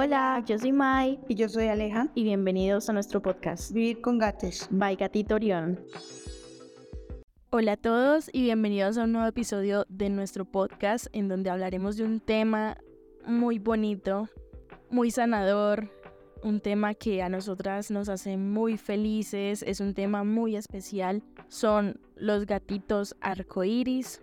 Hola, yo soy Mai Y yo soy Aleja. y bienvenidos a nuestro podcast. Vivir con gatos. Bye Gatito Orión. Hola a todos y bienvenidos a un nuevo episodio de nuestro podcast en donde hablaremos de un tema muy bonito, muy sanador, un tema que a nosotras nos hace muy felices, es un tema muy especial, son los gatitos arcoíris.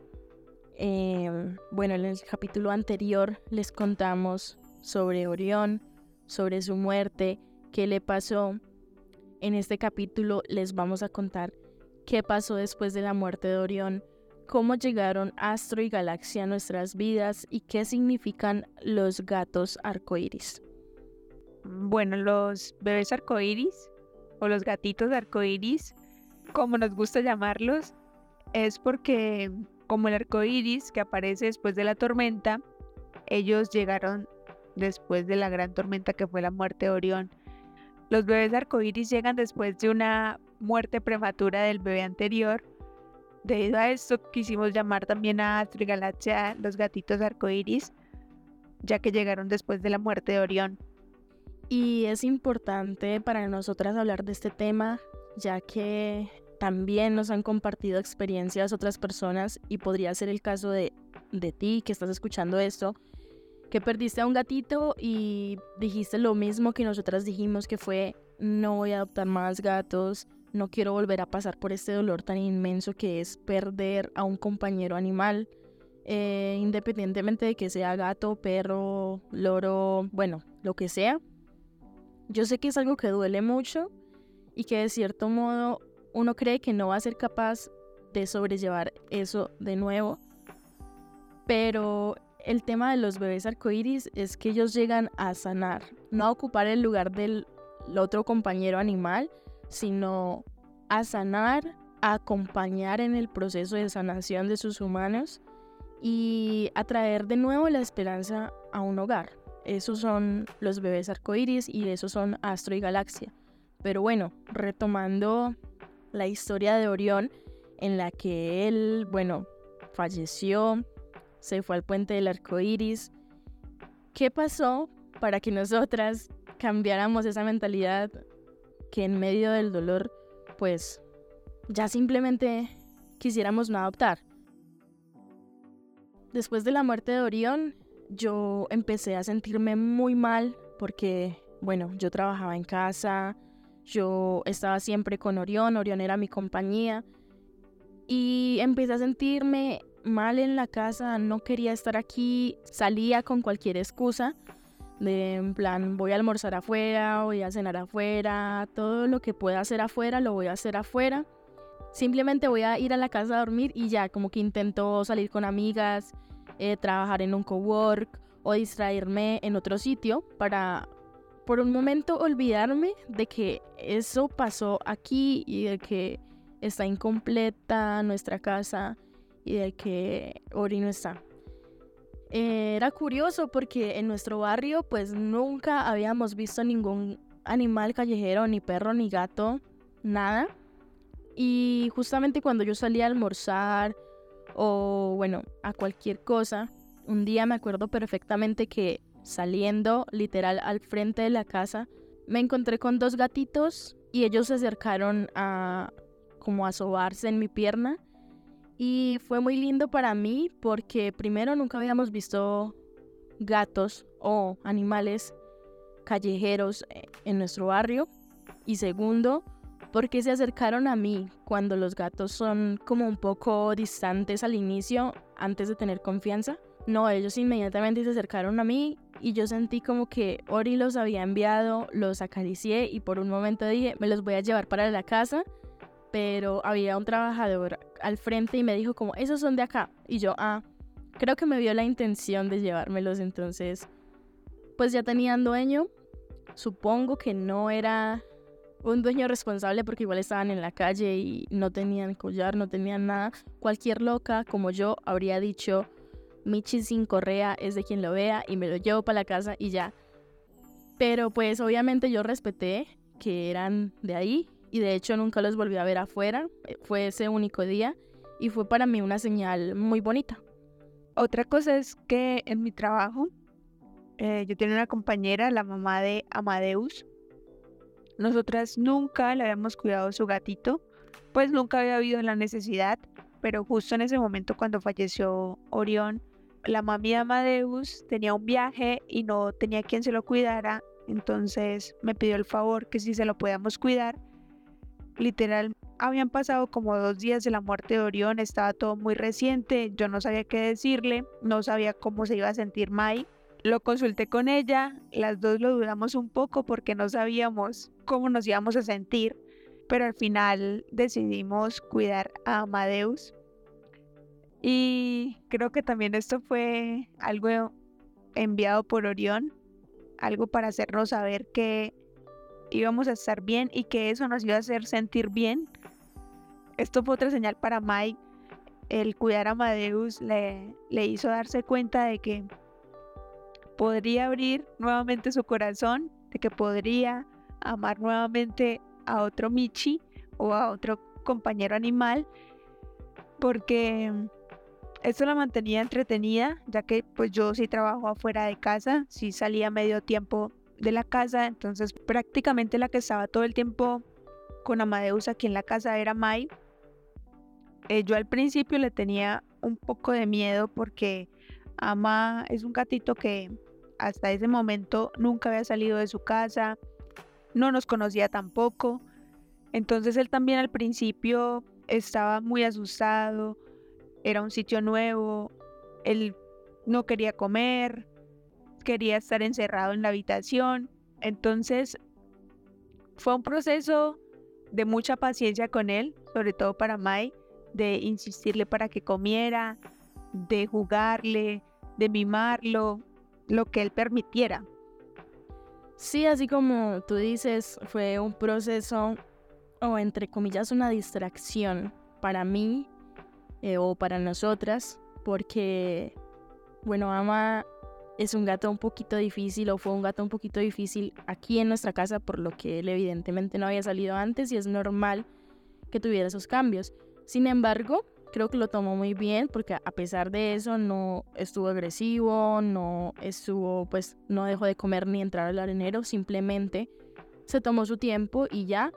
Eh, bueno, en el capítulo anterior les contamos sobre Orión, sobre su muerte, qué le pasó. En este capítulo les vamos a contar qué pasó después de la muerte de Orión, cómo llegaron Astro y Galaxia a nuestras vidas y qué significan los gatos arcoíris. Bueno, los bebés arcoíris o los gatitos arcoíris, como nos gusta llamarlos, es porque como el arcoíris que aparece después de la tormenta, ellos llegaron después de la gran tormenta que fue la muerte de Orión. Los bebés arcoíris llegan después de una muerte prematura del bebé anterior. Debido a esto quisimos llamar también a Astro y Galaxia los gatitos arcoíris, ya que llegaron después de la muerte de Orión. Y es importante para nosotras hablar de este tema, ya que también nos han compartido experiencias otras personas y podría ser el caso de, de ti que estás escuchando esto, que perdiste a un gatito y dijiste lo mismo que nosotras dijimos, que fue no voy a adoptar más gatos, no quiero volver a pasar por este dolor tan inmenso que es perder a un compañero animal, eh, independientemente de que sea gato, perro, loro, bueno, lo que sea. Yo sé que es algo que duele mucho y que de cierto modo uno cree que no va a ser capaz de sobrellevar eso de nuevo, pero el tema de los bebés arcoíris es que ellos llegan a sanar, no a ocupar el lugar del otro compañero animal, sino a sanar, a acompañar en el proceso de sanación de sus humanos y a traer de nuevo la esperanza a un hogar. Esos son los bebés arcoíris y esos son Astro y Galaxia. Pero bueno, retomando la historia de Orión, en la que él, bueno, falleció, se fue al puente del arco iris. ¿Qué pasó para que nosotras cambiáramos esa mentalidad que en medio del dolor, pues ya simplemente quisiéramos no adoptar? Después de la muerte de Orión, yo empecé a sentirme muy mal porque, bueno, yo trabajaba en casa, yo estaba siempre con Orión, Orión era mi compañía y empecé a sentirme mal en la casa, no quería estar aquí, salía con cualquier excusa, de en plan voy a almorzar afuera, voy a cenar afuera, todo lo que pueda hacer afuera lo voy a hacer afuera. Simplemente voy a ir a la casa a dormir y ya, como que intento salir con amigas, eh, trabajar en un cowork o distraerme en otro sitio para por un momento olvidarme de que eso pasó aquí y de que está incompleta nuestra casa y de que Ori no está. Era curioso porque en nuestro barrio pues nunca habíamos visto ningún animal callejero, ni perro, ni gato, nada. Y justamente cuando yo salía a almorzar o bueno, a cualquier cosa, un día me acuerdo perfectamente que saliendo literal al frente de la casa, me encontré con dos gatitos y ellos se acercaron a como a sobarse en mi pierna y fue muy lindo para mí porque primero nunca habíamos visto gatos o animales callejeros eh, en nuestro barrio. Y segundo, porque se acercaron a mí cuando los gatos son como un poco distantes al inicio, antes de tener confianza. No, ellos inmediatamente se acercaron a mí y yo sentí como que Ori los había enviado, los acaricié y por un momento dije, me los voy a llevar para la casa pero había un trabajador al frente y me dijo como, esos son de acá. Y yo, ah, creo que me vio la intención de llevármelos, entonces, pues ya tenían dueño. Supongo que no era un dueño responsable porque igual estaban en la calle y no tenían collar, no tenían nada. Cualquier loca como yo habría dicho, Michi sin correa es de quien lo vea y me lo llevo para la casa y ya. Pero pues obviamente yo respeté que eran de ahí y de hecho nunca los volví a ver afuera. Eh, fue ese único día y fue para mí una señal muy bonita. Otra cosa es que en mi trabajo eh, yo tenía una compañera, la mamá de Amadeus. Nosotras nunca le habíamos cuidado su gatito, pues nunca había habido la necesidad, pero justo en ese momento cuando falleció Orión, la mami de Amadeus tenía un viaje y no tenía quien se lo cuidara, entonces me pidió el favor que si se lo podíamos cuidar. Literal, habían pasado como dos días de la muerte de Orión, estaba todo muy reciente, yo no sabía qué decirle, no sabía cómo se iba a sentir Mai. Lo consulté con ella, las dos lo dudamos un poco porque no sabíamos cómo nos íbamos a sentir, pero al final decidimos cuidar a Amadeus. Y creo que también esto fue algo enviado por Orión, algo para hacernos saber que íbamos a estar bien y que eso nos iba a hacer sentir bien. Esto fue otra señal para Mike. El cuidar a Amadeus le, le hizo darse cuenta de que podría abrir nuevamente su corazón, de que podría amar nuevamente a otro Michi o a otro compañero animal, porque esto la mantenía entretenida, ya que pues yo sí trabajo afuera de casa, sí salía medio tiempo de la casa, entonces prácticamente la que estaba todo el tiempo con Amadeus aquí en la casa era Mai. Eh, yo al principio le tenía un poco de miedo porque Ama es un gatito que hasta ese momento nunca había salido de su casa, no nos conocía tampoco. Entonces él también al principio estaba muy asustado, era un sitio nuevo, él no quería comer, quería estar encerrado en la habitación. Entonces fue un proceso de mucha paciencia con él, sobre todo para Mai, de insistirle para que comiera, de jugarle, de mimarlo, lo que él permitiera. Sí, así como tú dices, fue un proceso o entre comillas una distracción para mí eh, o para nosotras, porque, bueno, Ama es un gato un poquito difícil o fue un gato un poquito difícil aquí en nuestra casa, por lo que él evidentemente no había salido antes y es normal que tuviera esos cambios. Sin embargo, creo que lo tomó muy bien porque a pesar de eso no estuvo agresivo, no estuvo, pues no dejó de comer ni entrar al arenero, simplemente se tomó su tiempo y ya.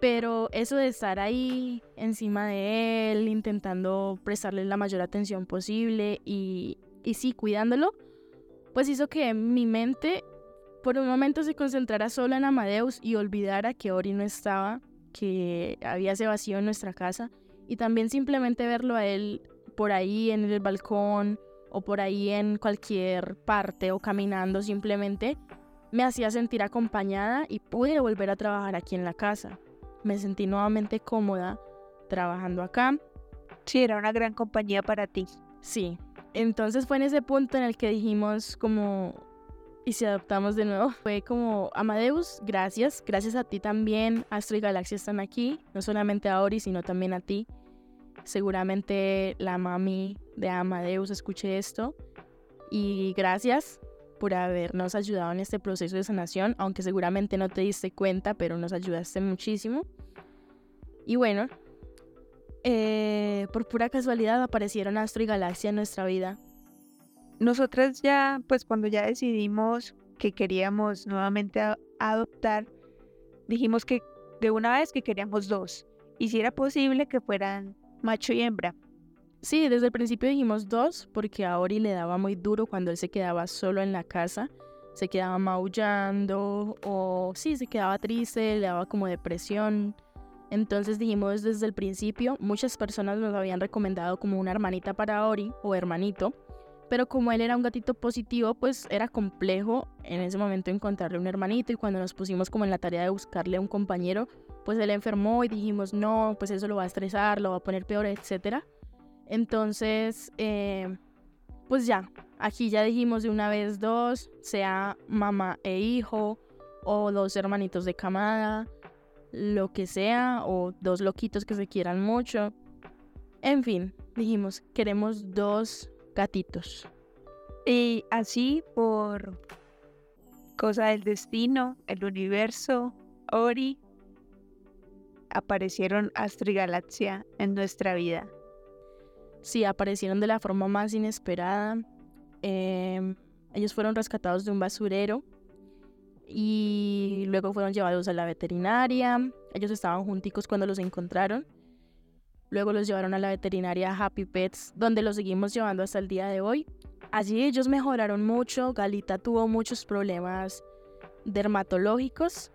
Pero eso de estar ahí encima de él, intentando prestarle la mayor atención posible y, y sí, cuidándolo, pues hizo que mi mente por un momento se concentrara solo en Amadeus y olvidara que Ori no estaba, que había ese vacío en nuestra casa y también simplemente verlo a él por ahí en el balcón o por ahí en cualquier parte o caminando simplemente me hacía sentir acompañada y pude volver a trabajar aquí en la casa. Me sentí nuevamente cómoda trabajando acá. Sí, era una gran compañía para ti. Sí. Entonces fue en ese punto en el que dijimos como, y si adoptamos de nuevo, fue como, Amadeus, gracias, gracias a ti también, Astro y Galaxia están aquí, no solamente a Ori, sino también a ti. Seguramente la mami de Amadeus escuche esto. Y gracias por habernos ayudado en este proceso de sanación, aunque seguramente no te diste cuenta, pero nos ayudaste muchísimo. Y bueno, eh, por pura casualidad aparecieron Astro y Galaxia en nuestra vida. Nosotras ya, pues cuando ya decidimos que queríamos nuevamente adoptar, dijimos que de una vez que queríamos dos. Y si era posible que fueran macho y hembra. Sí, desde el principio dijimos dos, porque a Ori le daba muy duro cuando él se quedaba solo en la casa. Se quedaba maullando o sí, se quedaba triste, le daba como depresión. Entonces dijimos desde el principio, muchas personas nos habían recomendado como una hermanita para Ori o hermanito, pero como él era un gatito positivo, pues era complejo en ese momento encontrarle un hermanito y cuando nos pusimos como en la tarea de buscarle un compañero, pues él enfermó y dijimos, no, pues eso lo va a estresar, lo va a poner peor, etc. Entonces, eh, pues ya, aquí ya dijimos de una vez dos, sea mamá e hijo, o dos hermanitos de camada, lo que sea, o dos loquitos que se quieran mucho. En fin, dijimos, queremos dos gatitos. Y así por cosa del destino, el universo, Ori aparecieron Astro y Galaxia en nuestra vida. Sí, aparecieron de la forma más inesperada. Em, Ellos fueron rescatados de un basurero y luego fueron llevados a la veterinaria. Ellos estaban junticos cuando los encontraron. Luego los llevaron a la veterinaria Happy Pets, donde los seguimos llevando hasta el día de hoy. Allí ellos mejoraron mucho. Galita tuvo muchos problemas dermatológicos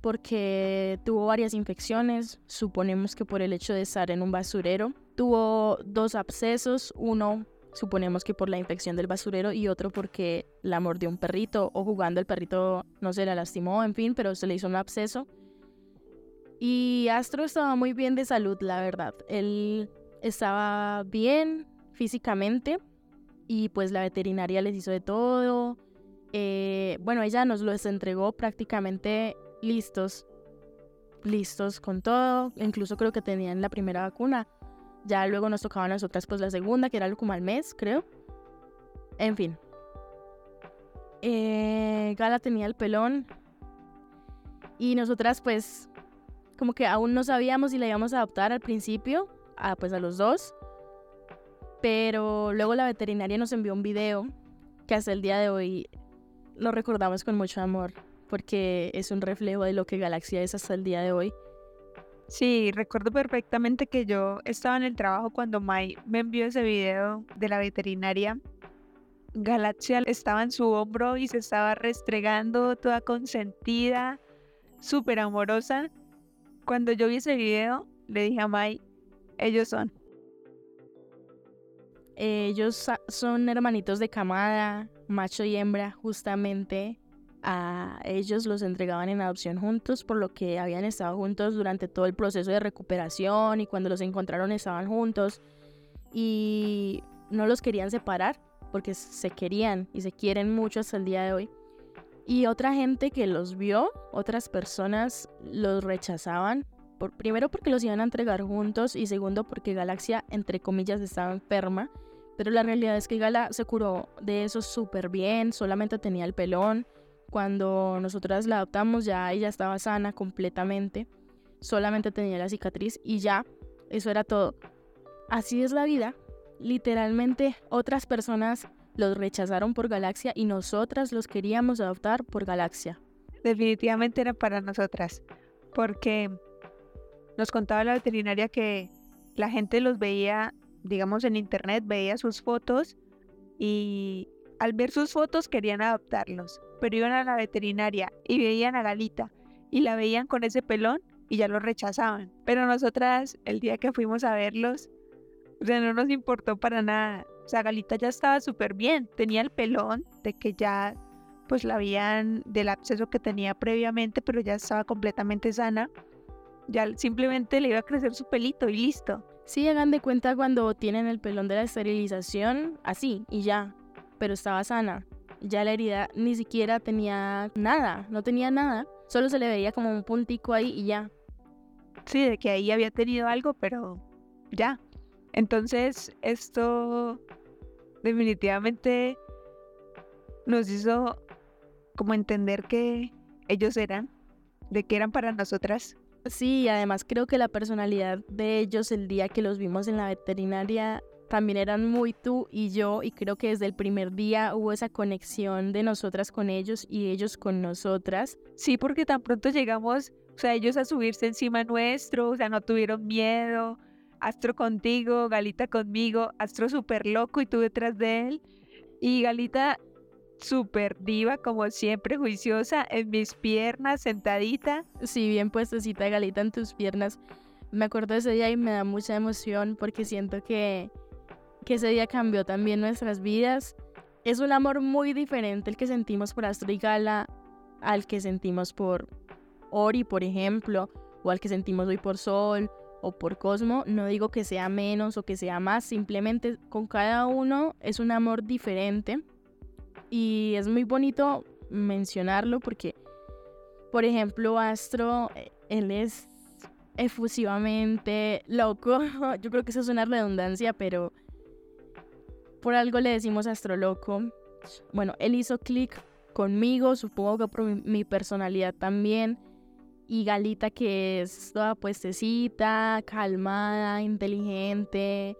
porque tuvo varias infecciones, suponemos que por el hecho de estar en un basurero. Tuvo dos abscesos, uno suponemos que por la infección del basurero y otro porque la mordió un perrito o jugando el perrito no se la lastimó, en fin, pero se le hizo un absceso. Y Astro estaba muy bien de salud, la verdad. Él estaba bien físicamente y pues la veterinaria les hizo de todo. Eh, bueno, ella nos los entregó prácticamente listos, listos con todo. Incluso creo que tenían la primera vacuna. Ya luego nos tocaba a nosotras pues la segunda, que era como al mes, creo. En fin. Eh, Gala tenía el pelón. Y nosotras pues como que aún no sabíamos si la íbamos a adoptar al principio, a, pues a los dos. Pero luego la veterinaria nos envió un video que hasta el día de hoy lo recordamos con mucho amor, porque es un reflejo de lo que Galaxia es hasta el día de hoy. Sí, recuerdo perfectamente que yo estaba en el trabajo cuando Mai me envió ese video de la veterinaria. Galaxia estaba en su hombro y se estaba restregando, toda consentida, súper amorosa. Cuando yo vi ese video, le dije a Mai, ellos son. Ellos son hermanitos de camada, macho y hembra, justamente a ellos los entregaban en adopción juntos, por lo que habían estado juntos durante todo el proceso de recuperación y cuando los encontraron estaban juntos y no los querían separar porque se querían y se quieren mucho hasta el día de hoy. Y otra gente que los vio, otras personas los rechazaban, por, primero porque los iban a entregar juntos y segundo porque Galaxia, entre comillas, estaba enferma. Pero la realidad es que Gala se curó de eso súper bien, solamente tenía el pelón, cuando nosotras la adoptamos ya ella estaba sana completamente, solamente tenía la cicatriz y ya, eso era todo. Así es la vida. Literalmente otras personas los rechazaron por Galaxia y nosotras los queríamos adoptar por Galaxia. Definitivamente era para nosotras, porque nos contaba la veterinaria que la gente los veía, digamos, en internet, veía sus fotos y al ver sus fotos querían adoptarlos pero iban a la veterinaria y veían a Galita y la veían con ese pelón y ya lo rechazaban. Pero nosotras, el día que fuimos a verlos, o sea, no nos importó para nada. O sea, Galita ya estaba súper bien, tenía el pelón de que ya pues la habían del absceso que tenía previamente, pero ya estaba completamente sana. Ya simplemente le iba a crecer su pelito y listo. Sí, hagan de cuenta cuando tienen el pelón de la esterilización, así y ya, pero estaba sana ya la herida ni siquiera tenía nada, no tenía nada, solo se le veía como un puntico ahí y ya. Sí, de que ahí había tenido algo, pero ya. Entonces, esto definitivamente nos hizo como entender que ellos eran, de que eran para nosotras. Sí, además creo que la personalidad de ellos el día que los vimos en la veterinaria también eran muy tú y yo y creo que desde el primer día hubo esa conexión de nosotras con ellos y ellos con nosotras. Sí, porque tan pronto llegamos, o sea, ellos a subirse encima nuestro, o sea, no tuvieron miedo. Astro contigo, Galita conmigo, Astro súper loco y tú detrás de él. Y Galita súper diva, como siempre, juiciosa, en mis piernas, sentadita. Sí, bien puestecita Galita en tus piernas. Me acuerdo de ese día y me da mucha emoción porque siento que que ese día cambió también nuestras vidas. Es un amor muy diferente el que sentimos por Astro y Gala al que sentimos por Ori, por ejemplo, o al que sentimos hoy por Sol o por Cosmo. No digo que sea menos o que sea más, simplemente con cada uno es un amor diferente. Y es muy bonito mencionarlo porque, por ejemplo, Astro, eh, él es efusivamente loco. Yo creo que eso es una redundancia, pero por algo le decimos astroloco. Bueno, él hizo clic conmigo, supongo que por mi personalidad también. Y Galita que es toda puestecita, calmada, inteligente.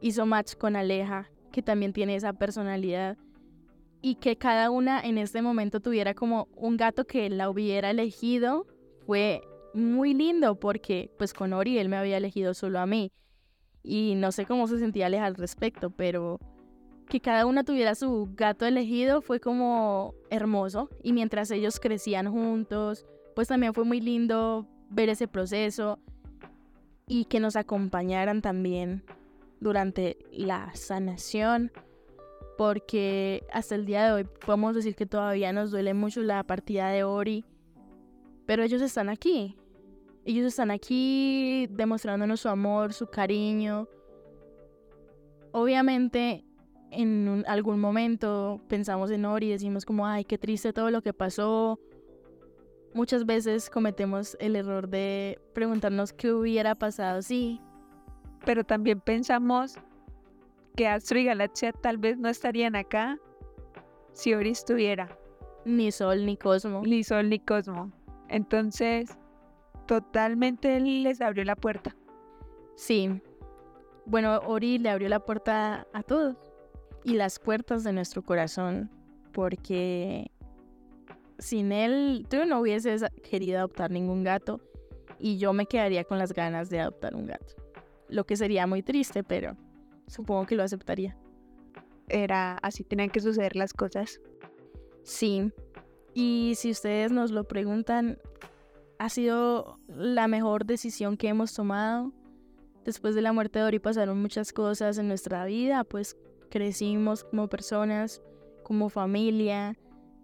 Hizo match con Aleja, que también tiene esa personalidad. y que cada una en este momento tuviera como un gato que la hubiera elegido fue muy lindo porque pues con Ori él me había elegido solo a mí y no sé cómo se sentía Aleja al respecto, pero que cada una tuviera su gato elegido fue como hermoso y mientras ellos crecían juntos, pues también fue muy lindo ver ese proceso y que nos acompañaran también durante la sanación, porque hasta el día de hoy podemos decir que todavía nos duele mucho la partida de Ori, pero ellos están aquí. Ellos están aquí demostrándonos su amor, su cariño. Obviamente en algún momento pensamos en Ori y decimos como, ay, qué triste todo lo que pasó. Muchas veces cometemos el error de preguntarnos qué hubiera pasado si. Pero también pensamos que Astro y Galaxia tal vez no estarían acá si Ori estuviera. Ni Sol ni Cosmo. Ni Sol ni Cosmo. Entonces, totalmente les abrió la puerta. Sí. Bueno, Ori le abrió la puerta a todos y las puertas de nuestro corazón, porque sin él tú no hubieses querido adoptar ningún gato y yo me quedaría con las ganas de adoptar un gato. Lo que sería muy triste, pero supongo que lo aceptaría. Era así, tenían que suceder las cosas. Sí. Y si ustedes nos lo preguntan, ha sido la mejor decisión que hemos tomado. Después de la muerte de Ori pasaron muchas cosas en nuestra vida, pues crecimos como personas, como familia,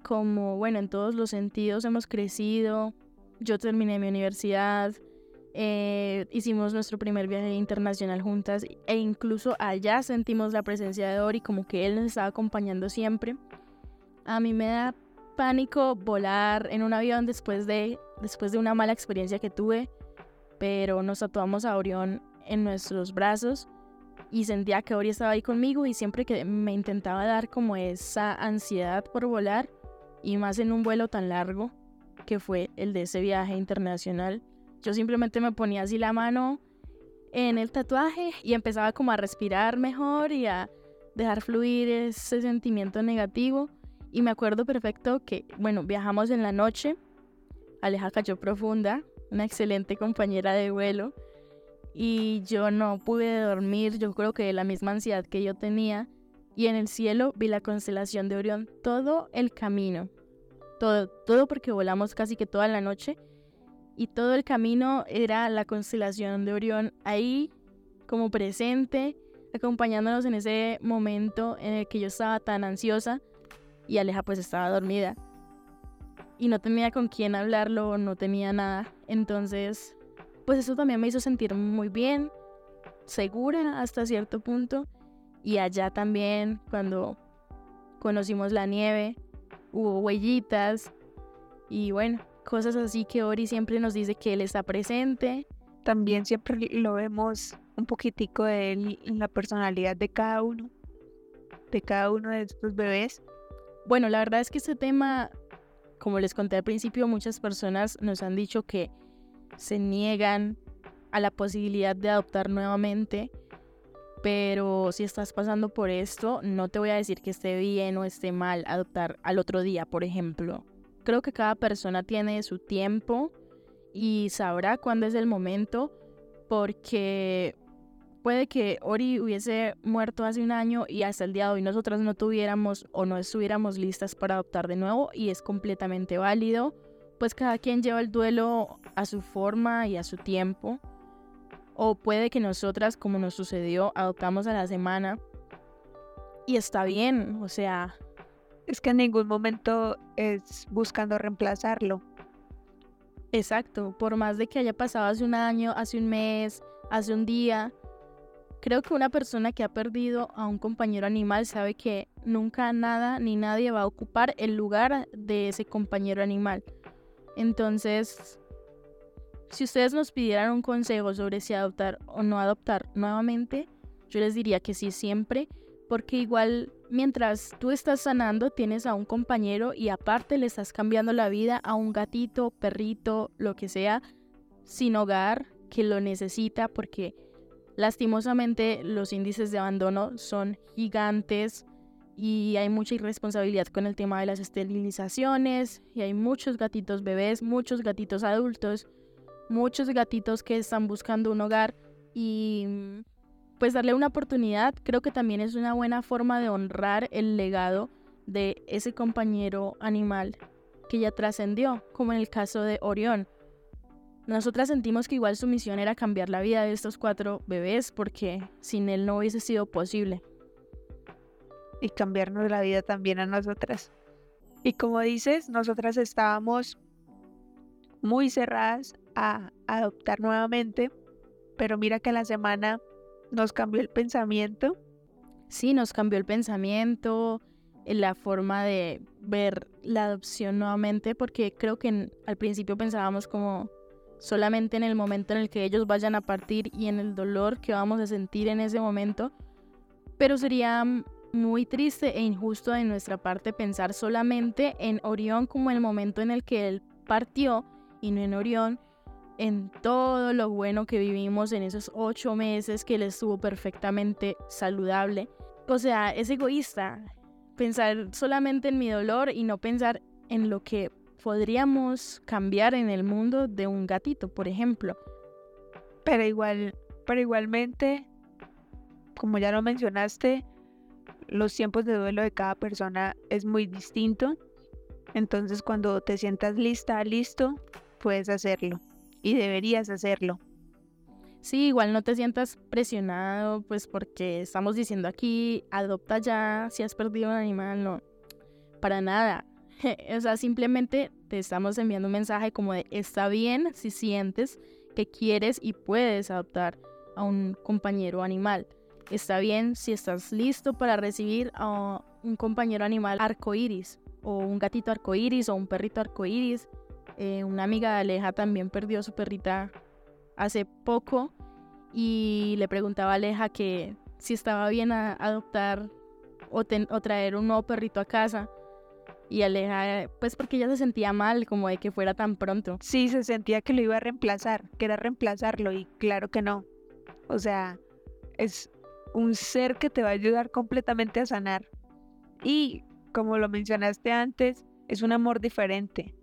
como, bueno, en todos los sentidos hemos crecido. Yo terminé mi universidad, eh, hicimos nuestro primer viaje internacional juntas e incluso allá sentimos la presencia de Ori, como que él nos estaba acompañando siempre. A mí me da pánico volar en un avión después de, después de una mala experiencia que tuve, pero nos tatuamos a Orión en nuestros brazos y sentía que Ori estaba ahí conmigo y siempre que me intentaba dar como esa ansiedad por volar y más en un vuelo tan largo que fue el de ese viaje internacional, yo simplemente me ponía así la mano en el tatuaje y empezaba como a respirar mejor y a dejar fluir ese sentimiento negativo. Y me acuerdo perfecto que, bueno, viajamos en la noche, Aleja cayó profunda, una excelente compañera de vuelo, y yo no pude dormir, yo creo que la misma ansiedad que yo tenía. Y en el cielo vi la constelación de Orión todo el camino. Todo, todo porque volamos casi que toda la noche. Y todo el camino era la constelación de Orión ahí como presente, acompañándonos en ese momento en el que yo estaba tan ansiosa y Aleja pues estaba dormida. Y no tenía con quién hablarlo, no tenía nada. Entonces pues eso también me hizo sentir muy bien, segura hasta cierto punto. Y allá también, cuando conocimos la nieve, hubo huellitas y bueno, cosas así que Ori siempre nos dice que él está presente. También siempre lo vemos un poquitico de él en la personalidad de cada uno, de cada uno de estos bebés. Bueno, la verdad es que este tema, como les conté al principio, muchas personas nos han dicho que se niegan a la posibilidad de adoptar nuevamente. Pero si estás pasando por esto, no te voy a decir que esté bien o esté mal adoptar al otro día, por ejemplo. Creo que cada persona tiene su tiempo y sabrá cuándo es el momento, porque puede que Ori hubiese muerto hace un año y hasta el día de hoy nosotras no tuviéramos o no estuviéramos listas para adoptar de nuevo y es completamente válido pues cada quien lleva el duelo a su forma y a su tiempo. O puede que nosotras, como nos sucedió, adoptamos a la semana y está bien, o sea... Es que en ningún momento es buscando reemplazarlo. Exacto, por más de que haya pasado hace un año, hace un mes, hace un día, creo que una persona que ha perdido a un compañero animal sabe que nunca nada ni nadie va a ocupar el lugar de ese compañero animal. Entonces, si ustedes nos pidieran un consejo sobre si adoptar o no adoptar nuevamente, yo les diría que sí siempre, porque igual mientras tú estás sanando tienes a un compañero y aparte le estás cambiando la vida a un gatito, perrito, lo que sea, sin hogar, que lo necesita porque lastimosamente los índices de abandono son gigantes y hay mucha irresponsabilidad con el tema de las esterilizaciones y hay muchos gatitos bebés, muchos gatitos adultos, muchos gatitos que están buscando un hogar y pues darle una oportunidad creo que también es una buena forma de honrar el legado de ese compañero animal que ya trascendió, como en el caso de Orión. Nosotras sentimos que igual su misión era cambiar la vida de estos cuatro bebés porque sin él no hubiese sido posible. Y cambiarnos la vida también a nosotras. Y como dices, nosotras estábamos muy cerradas a adoptar nuevamente, pero mira que la semana nos cambió el pensamiento. Sí, nos cambió el pensamiento, la forma de ver la adopción nuevamente, porque creo que al principio pensábamos como solamente en el momento en el que ellos vayan a partir y en el dolor que vamos a sentir en ese momento, pero sería muy triste e injusto de nuestra parte pensar solamente en Orión como el momento en el que él partió y no en Orión, en todo lo bueno que vivimos en esos ocho meses que él estuvo perfectamente saludable. O sea, es egoísta pensar solamente en mi dolor y no pensar en lo que podríamos cambiar en el mundo de un gatito, por ejemplo. Pero igual, pero igualmente, como ya lo mencionaste, los tiempos de duelo de cada persona es muy distinto. Entonces, cuando te sientas lista, listo, puedes hacerlo y deberías hacerlo. Sí, igual no te sientas presionado, pues porque estamos diciendo aquí, adopta ya, si has perdido un animal, no, para nada. o sea, simplemente te estamos enviando un mensaje como de está bien si sientes que quieres y puedes adoptar a un compañero animal. Está bien si estás listo para recibir a un compañero animal arcoíris o un gatito arcoíris o un perrito arcoíris. Eh, una amiga de Aleja también perdió a su perrita hace poco y le preguntaba a Aleja que si estaba bien a adoptar o, o traer un nuevo perrito a casa y Aleja, pues porque ella se sentía mal como de que fuera tan pronto. Sí, se sentía que lo iba a reemplazar, que era reemplazarlo y claro que no. O sea, es un ser que te va a ayudar completamente a sanar. Y como lo mencionaste antes, es un amor diferente.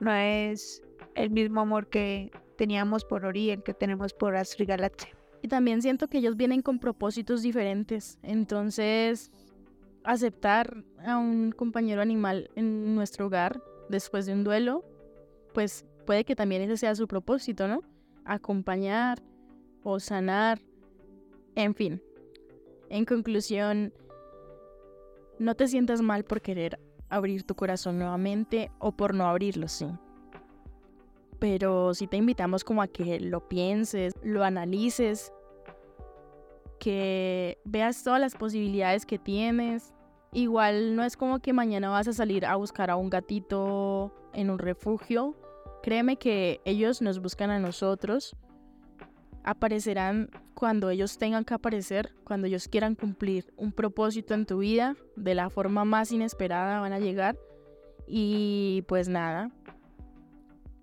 No es el mismo amor que teníamos por Ori, el que tenemos por Astrid Galaxia. Y también siento que ellos vienen con propósitos diferentes. Entonces, aceptar a un compañero animal en nuestro hogar después de un duelo, pues puede que también ese sea su propósito, ¿no? Acompañar o sanar, en fin. En conclusión, no te sientas mal por querer abrir tu corazón nuevamente o por no abrirlo, sí. Pero sí te invitamos como a que lo pienses, lo analices que veas todas las posibilidades que tienes. Igual no es como que mañana vas a salir a buscar a un gatito en un refugio. Créeme que ellos nos buscan a nosotros. Aparecerán cuando ellos tengan que aparecer, cuando ellos quieran cumplir un propósito en tu vida, de la forma más inesperada van a llegar. Y pues nada,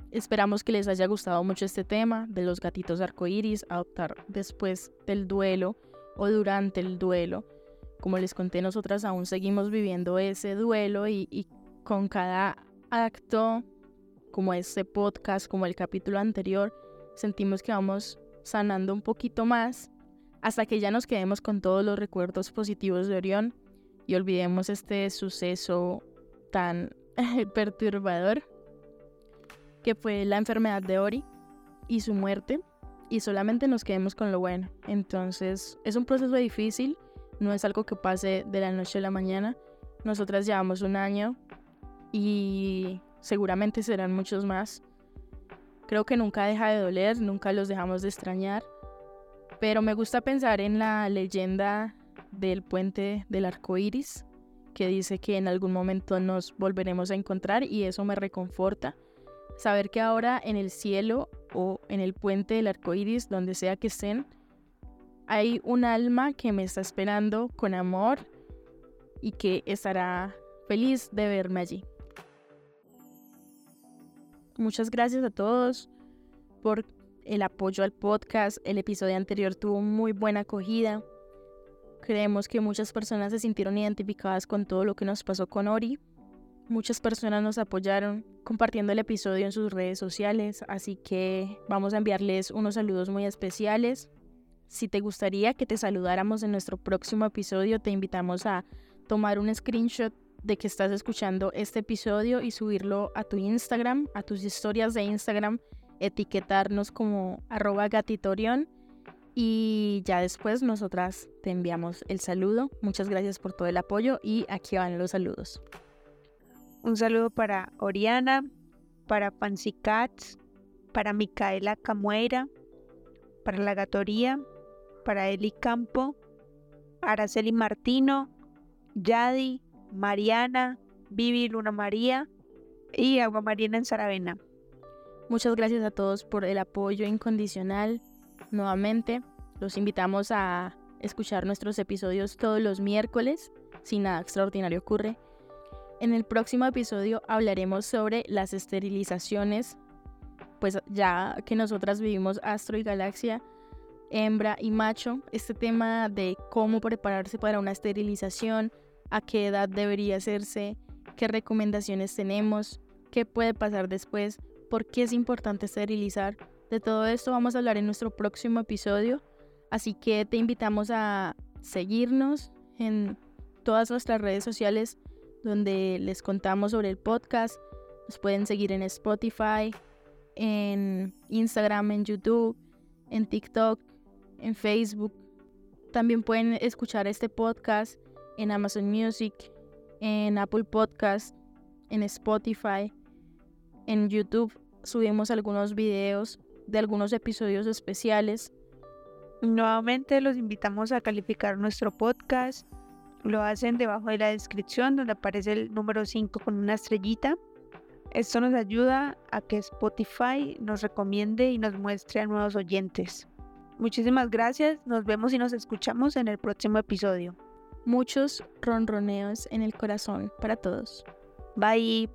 Esperamos que les haya gustado mucho este tema de los gatitos arcoíris, adoptar después del duelo o durante el duelo. Como les conté, nosotras aún seguimos viviendo ese duelo y, con cada acto, como este podcast, como el capítulo anterior, sentimos que vamos sanando un poquito más hasta que ya nos quedemos con todos los recuerdos positivos de Orión y olvidemos este suceso tan perturbador que fue la enfermedad de Ori y su muerte, y solamente nos quedemos con lo bueno. Entonces, es un proceso difícil, no es algo que pase de la noche a la mañana. Nosotras llevamos un año y seguramente serán muchos más. Creo que nunca deja de doler, nunca los dejamos de extrañar, pero me gusta pensar en la leyenda del puente del arco iris, que dice que en algún momento nos volveremos a encontrar y eso me reconforta Saber que ahora en el cielo o en el puente del arco iris, donde sea que estén, hay un alma que me está esperando con amor y que estará feliz de verme allí. Muchas gracias a todos por el apoyo al podcast. El episodio anterior tuvo muy buena acogida. Creemos que muchas personas se sintieron identificadas con todo lo que nos pasó con Ori. Muchas personas nos apoyaron compartiendo el episodio en sus redes sociales, así que vamos a enviarles unos saludos muy especiales. Si te gustaría que te saludáramos en nuestro próximo episodio, te invitamos a tomar un screenshot de que estás escuchando este episodio y subirlo a tu Instagram, a tus historias de Instagram, etiquetarnos como arroba gatitorion y ya después nosotras te enviamos el saludo. Muchas gracias por todo el apoyo y aquí van los saludos. Un saludo para Oriana, para Fancy Cats, para Micaela Camueira, para La Gatoría, para Eli Campo, Araceli Martino, Yadi, Mariana, Vivi Luna María y Agua Marina en Saravena. Muchas gracias a todos por el apoyo incondicional nuevamente. Los invitamos a escuchar nuestros episodios todos los miércoles, si nada extraordinario ocurre. En el próximo episodio hablaremos sobre las esterilizaciones, pues ya que nosotras vivimos Astro y Galaxia, hembra y macho, este tema de cómo prepararse para una esterilización, a qué edad debería hacerse, qué recomendaciones tenemos, qué puede pasar después, por qué es importante esterilizar, de todo esto vamos a hablar en nuestro próximo episodio, así que te invitamos a seguirnos en todas nuestras redes sociales donde les contamos sobre el podcast. Nos pueden seguir en Spotify, en Instagram, en YouTube, en TikTok, en Facebook. También pueden escuchar este podcast en Amazon Music, en Apple Podcast, en Spotify, en YouTube. Subimos algunos videos de algunos episodios especiales. Nuevamente los invitamos a calificar nuestro podcast. Lo hacen debajo de la descripción donde aparece el número 5 con una estrellita. Esto nos ayuda a que Spotify nos recomiende y nos muestre a nuevos oyentes. Muchísimas gracias, nos vemos y nos escuchamos en el próximo episodio. Muchos ronroneos en el corazón para todos. Bye.